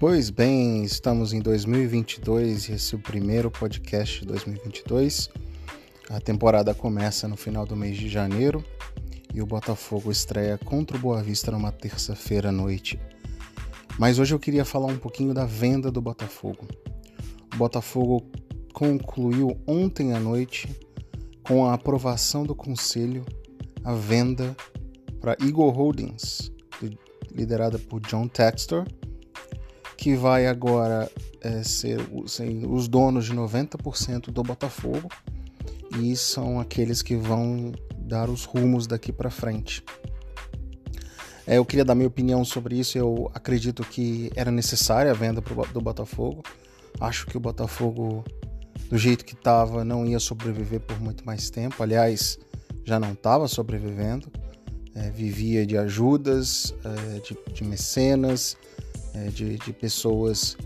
Pois bem, estamos em 2022 e esse é o primeiro podcast de 2022. A temporada começa no final do mês de janeiro e o Botafogo estreia contra o Boa Vista numa terça-feira à noite. Mas hoje eu queria falar um pouquinho da venda do Botafogo. O Botafogo concluiu ontem à noite, com a aprovação do conselho, a venda para Eagle Holdings, liderada por John Textor que vai agora é, ser, ser os donos de 90% do Botafogo e são aqueles que vão dar os rumos daqui para frente. É, eu queria dar minha opinião sobre isso. Eu acredito que era necessária a venda pro, do Botafogo. Acho que o Botafogo, do jeito que estava, não ia sobreviver por muito mais tempo. Aliás, já não estava sobrevivendo. É, vivia de ajudas, é, de, de mecenas, é, de, de, pessoas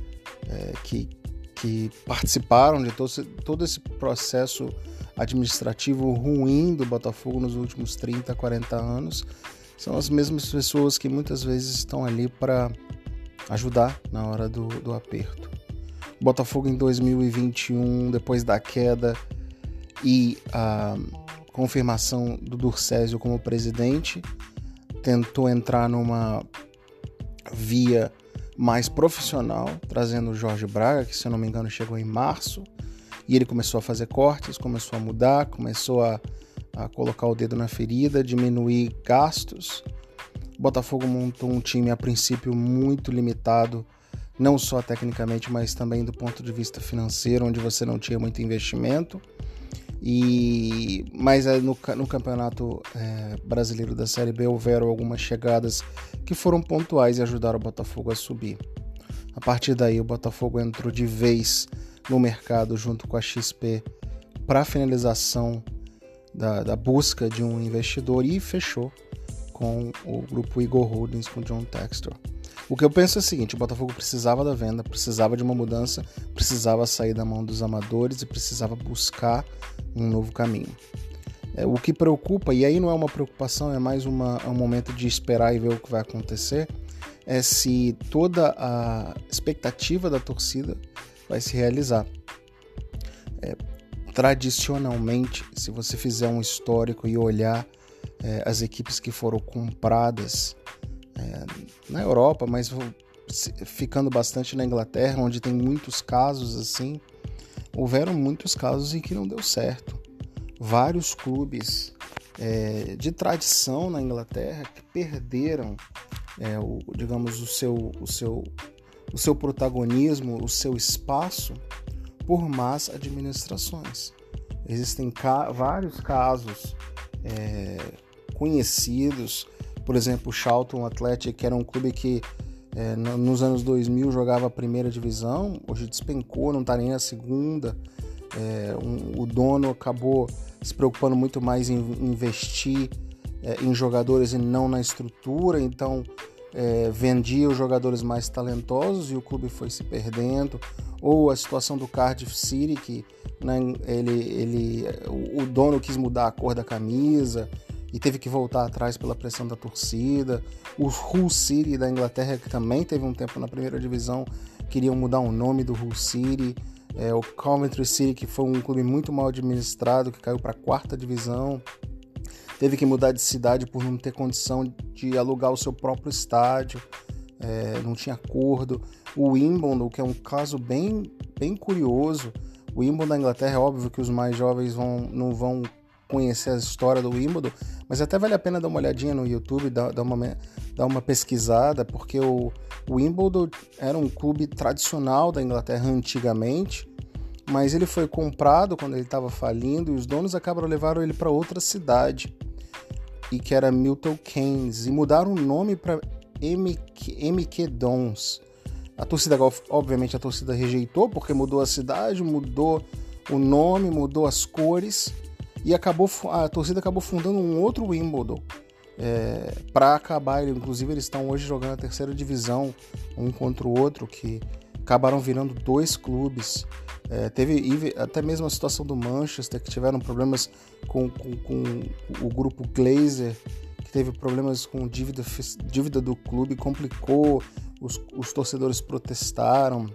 é, que, que participaram de todo, todo esse processo administrativo ruim do Botafogo nos últimos 30, 40 anos, são as mesmas pessoas que muitas vezes estão ali para ajudar na hora do, do aperto. O Botafogo em 2021, depois da queda e a confirmação do Durcésio como presidente, tentou entrar numa via mais profissional, trazendo o Jorge Braga, que se eu não me engano chegou em março, e ele começou a fazer cortes, começou a mudar, começou a, a colocar o dedo na ferida, diminuir gastos. O Botafogo montou um time a princípio muito limitado, não só tecnicamente, mas também do ponto de vista financeiro, onde você não tinha muito investimento. E mas no, no campeonato é, brasileiro da Série B houveram algumas chegadas que foram pontuais e ajudaram o Botafogo a subir. A partir daí o Botafogo entrou de vez no mercado junto com a XP para finalização da, da, busca de um investidor e fechou com o grupo Igor Holdings com John Textor. O que eu penso é o seguinte: o Botafogo precisava da venda, precisava de uma mudança, precisava sair da mão dos amadores e precisava buscar um novo caminho. É, o que preocupa, e aí não é uma preocupação, é mais uma, é um momento de esperar e ver o que vai acontecer, é se toda a expectativa da torcida vai se realizar. É, tradicionalmente, se você fizer um histórico e olhar é, as equipes que foram compradas é, na Europa, mas ficando bastante na Inglaterra, onde tem muitos casos assim, houveram muitos casos em que não deu certo. Vários clubes é, de tradição na Inglaterra que perderam, é, o, digamos, o seu, o, seu, o seu protagonismo, o seu espaço por más administrações. Existem ca vários casos é, conhecidos, por exemplo, o Charlton Athletic, que era um clube que é, nos anos 2000 jogava a primeira divisão, hoje despencou, não está nem na segunda. É, um, o dono acabou se preocupando muito mais em investir é, em jogadores e não na estrutura, então é, vendia os jogadores mais talentosos e o clube foi se perdendo. Ou a situação do Cardiff City, que né, ele, ele, o, o dono quis mudar a cor da camisa, e teve que voltar atrás pela pressão da torcida. O Hull City da Inglaterra, que também teve um tempo na primeira divisão, queriam mudar o nome do Hull City. É, o Coventry City, que foi um clube muito mal administrado, que caiu para a quarta divisão. Teve que mudar de cidade por não ter condição de alugar o seu próprio estádio. É, não tinha acordo. O Wimbledon, que é um caso bem, bem curioso. O Wimbledon da Inglaterra, é óbvio que os mais jovens vão, não vão conhecer a história do Wimbledon, mas até vale a pena dar uma olhadinha no YouTube, dar, dar, uma, dar uma pesquisada, porque o, o Wimbledon era um clube tradicional da Inglaterra antigamente, mas ele foi comprado quando ele estava falindo e os donos acabaram levaram ele para outra cidade, e que era Milton Keynes, e mudaram o nome para MK, MK Dons. A torcida, obviamente, a torcida rejeitou porque mudou a cidade, mudou o nome, mudou as cores e acabou a torcida acabou fundando um outro Wimbledon é, para acabar. Inclusive eles estão hoje jogando a terceira divisão um contra o outro que acabaram virando dois clubes. É, teve até mesmo a situação do Manchester que tiveram problemas com, com, com o grupo Glazer que teve problemas com dívida, dívida do clube, complicou. os, os torcedores protestaram.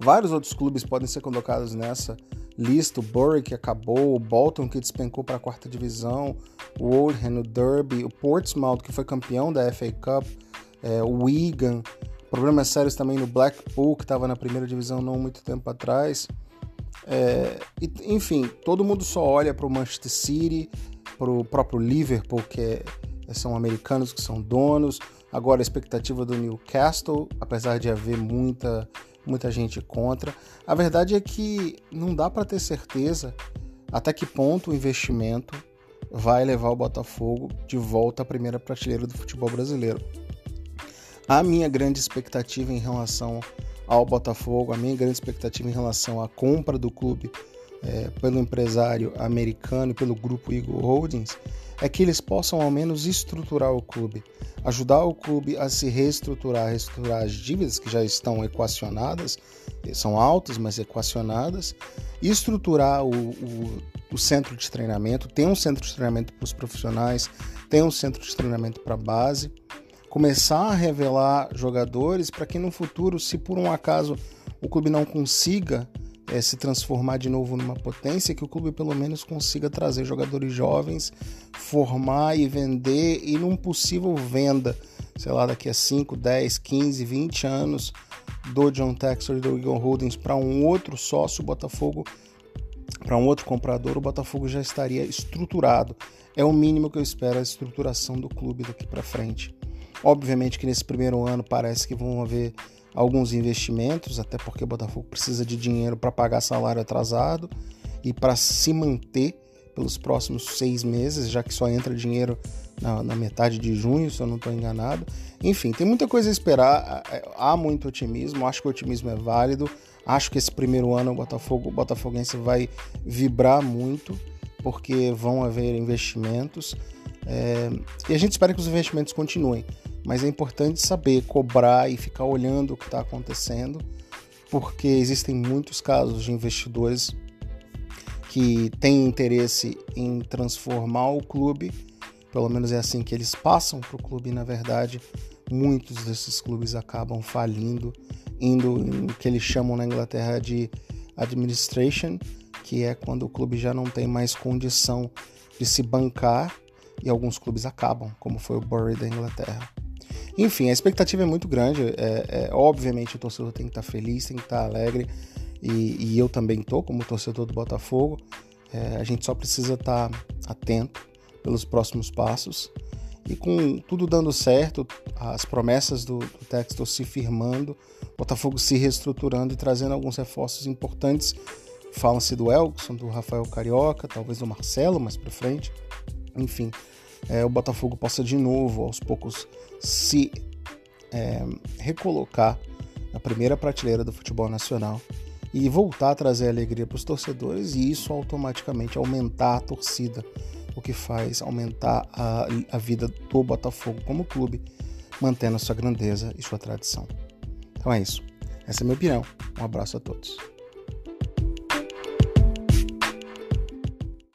Vários outros clubes podem ser colocados nessa lista. O Bury, que acabou, o Bolton, que despencou para a quarta divisão, o Oldham, o Derby, o Portsmouth, que foi campeão da FA Cup, é, o Wigan. Problemas sérios também no Blackpool, que estava na primeira divisão não muito tempo atrás. É, enfim, todo mundo só olha para o Manchester City, para o próprio Liverpool, que é, são americanos que são donos. Agora a expectativa do Newcastle, apesar de haver muita, muita gente contra. A verdade é que não dá para ter certeza até que ponto o investimento vai levar o Botafogo de volta à primeira prateleira do futebol brasileiro. A minha grande expectativa em relação ao Botafogo, a minha grande expectativa em relação à compra do clube é, pelo empresário americano e pelo grupo Eagle Holdings é que eles possam ao menos estruturar o clube, ajudar o clube a se reestruturar, reestruturar as dívidas que já estão equacionadas, são altas, mas equacionadas, estruturar o, o, o centro de treinamento, tem um centro de treinamento para os profissionais, tem um centro de treinamento para a base, começar a revelar jogadores para que no futuro, se por um acaso o clube não consiga é, se transformar de novo numa potência, que o clube pelo menos consiga trazer jogadores jovens, formar e vender, e num possível venda, sei lá, daqui a 5, 10, 15, 20 anos, do John Textor e do Eagle Holdings para um outro sócio, Botafogo, para um outro comprador, o Botafogo já estaria estruturado. É o mínimo que eu espero a estruturação do clube daqui para frente. Obviamente que nesse primeiro ano parece que vão haver alguns investimentos, até porque o Botafogo precisa de dinheiro para pagar salário atrasado e para se manter pelos próximos seis meses, já que só entra dinheiro na, na metade de junho, se eu não estou enganado. Enfim, tem muita coisa a esperar, há muito otimismo, acho que o otimismo é válido, acho que esse primeiro ano o Botafogo, o Botafoguense vai vibrar muito, porque vão haver investimentos, é, e a gente espera que os investimentos continuem mas é importante saber cobrar e ficar olhando o que está acontecendo, porque existem muitos casos de investidores que têm interesse em transformar o clube, pelo menos é assim que eles passam para o clube, na verdade muitos desses clubes acabam falindo, indo em que eles chamam na Inglaterra de administration, que é quando o clube já não tem mais condição de se bancar e alguns clubes acabam, como foi o Bury da Inglaterra. Enfim, a expectativa é muito grande. É, é, obviamente o torcedor tem que estar feliz, tem que estar alegre. E, e eu também estou como torcedor do Botafogo. É, a gente só precisa estar atento pelos próximos passos. E com tudo dando certo, as promessas do, do texto se firmando, Botafogo se reestruturando e trazendo alguns reforços importantes. Falam-se do Elkson, do Rafael Carioca, talvez do Marcelo mais para frente. Enfim, é, o Botafogo possa de novo, aos poucos, se é, recolocar na primeira prateleira do futebol nacional e voltar a trazer alegria para os torcedores e isso automaticamente aumentar a torcida, o que faz aumentar a, a vida do Botafogo como clube, mantendo a sua grandeza e sua tradição. Então é isso. Essa é a minha opinião. Um abraço a todos.